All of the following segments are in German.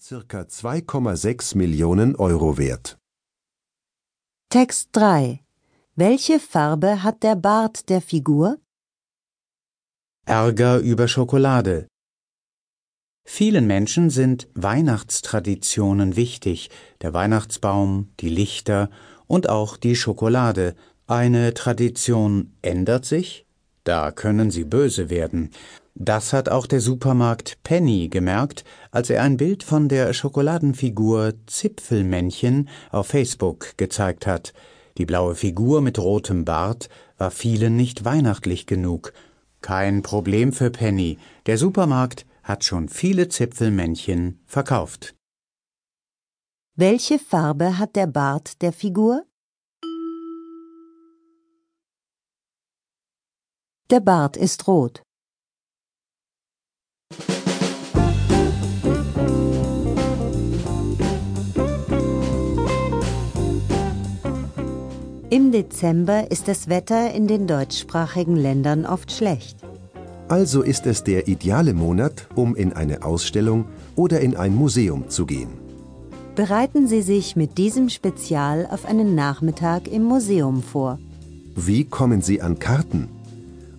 circa 2,6 Millionen Euro wert. Text 3. Welche Farbe hat der Bart der Figur? Ärger über Schokolade. Vielen Menschen sind Weihnachtstraditionen wichtig, der Weihnachtsbaum, die Lichter und auch die Schokolade. Eine Tradition ändert sich, da können sie böse werden. Das hat auch der Supermarkt Penny gemerkt, als er ein Bild von der Schokoladenfigur Zipfelmännchen auf Facebook gezeigt hat. Die blaue Figur mit rotem Bart war vielen nicht weihnachtlich genug. Kein Problem für Penny. Der Supermarkt hat schon viele Zipfelmännchen verkauft. Welche Farbe hat der Bart der Figur? Der Bart ist rot. Im Dezember ist das Wetter in den deutschsprachigen Ländern oft schlecht. Also ist es der ideale Monat, um in eine Ausstellung oder in ein Museum zu gehen. Bereiten Sie sich mit diesem Spezial auf einen Nachmittag im Museum vor. Wie kommen Sie an Karten?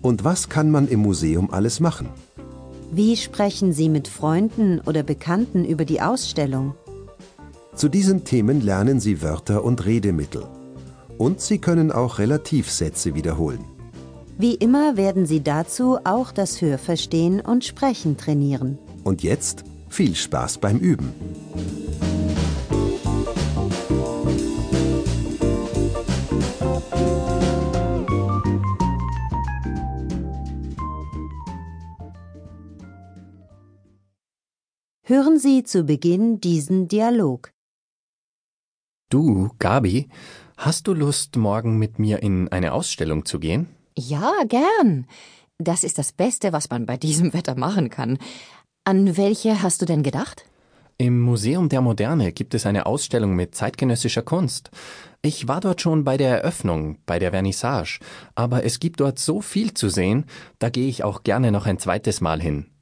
Und was kann man im Museum alles machen? Wie sprechen Sie mit Freunden oder Bekannten über die Ausstellung? Zu diesen Themen lernen Sie Wörter und Redemittel. Und Sie können auch Relativsätze wiederholen. Wie immer werden Sie dazu auch das Hörverstehen und Sprechen trainieren. Und jetzt viel Spaß beim Üben. Hören Sie zu Beginn diesen Dialog. Du, Gabi, hast du Lust, morgen mit mir in eine Ausstellung zu gehen? Ja, gern. Das ist das Beste, was man bei diesem Wetter machen kann. An welche hast du denn gedacht? Im Museum der Moderne gibt es eine Ausstellung mit zeitgenössischer Kunst. Ich war dort schon bei der Eröffnung, bei der Vernissage, aber es gibt dort so viel zu sehen, da gehe ich auch gerne noch ein zweites Mal hin.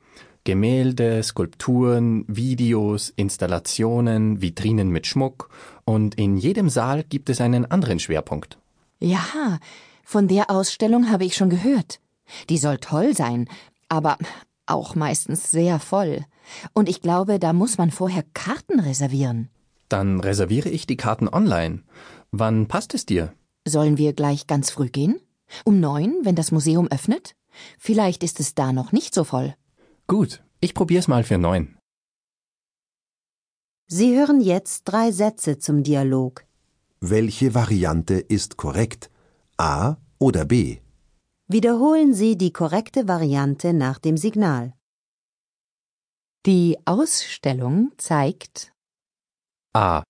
Gemälde, Skulpturen, Videos, Installationen, Vitrinen mit Schmuck und in jedem Saal gibt es einen anderen Schwerpunkt. Ja, von der Ausstellung habe ich schon gehört. Die soll toll sein, aber auch meistens sehr voll. Und ich glaube, da muss man vorher Karten reservieren. Dann reserviere ich die Karten online. Wann passt es dir? Sollen wir gleich ganz früh gehen? Um neun, wenn das Museum öffnet? Vielleicht ist es da noch nicht so voll. Gut, ich probier's mal für neun. Sie hören jetzt drei Sätze zum Dialog. Welche Variante ist korrekt? A oder B? Wiederholen Sie die korrekte Variante nach dem Signal. Die Ausstellung zeigt A.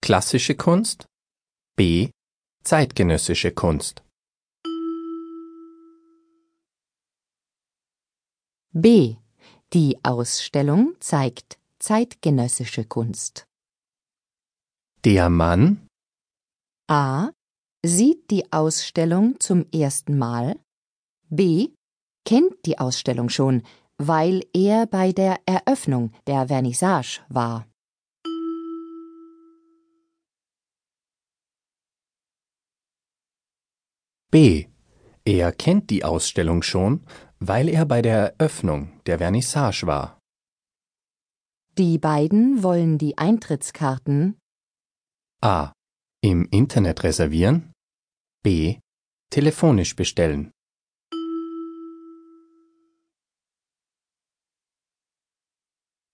Klassische Kunst. B. Zeitgenössische Kunst. B. Die Ausstellung zeigt zeitgenössische Kunst. Der Mann A. Sieht die Ausstellung zum ersten Mal. B. Kennt die Ausstellung schon, weil er bei der Eröffnung der Vernissage war. B. Er kennt die Ausstellung schon, weil er bei der Eröffnung der Vernissage war. Die beiden wollen die Eintrittskarten A. Im Internet reservieren. B. Telefonisch bestellen.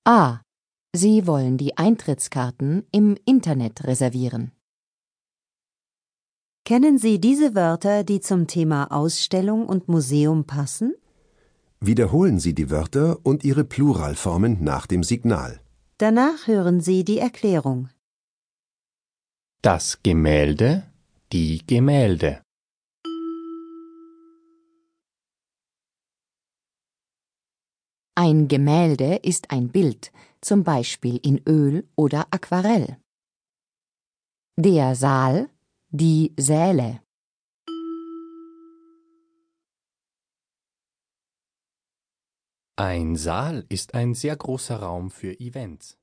A. Sie wollen die Eintrittskarten im Internet reservieren. Kennen Sie diese Wörter, die zum Thema Ausstellung und Museum passen? Wiederholen Sie die Wörter und ihre Pluralformen nach dem Signal. Danach hören Sie die Erklärung. Das Gemälde, die Gemälde. Ein Gemälde ist ein Bild, zum Beispiel in Öl oder Aquarell. Der Saal, die Säle. Ein Saal ist ein sehr großer Raum für Events.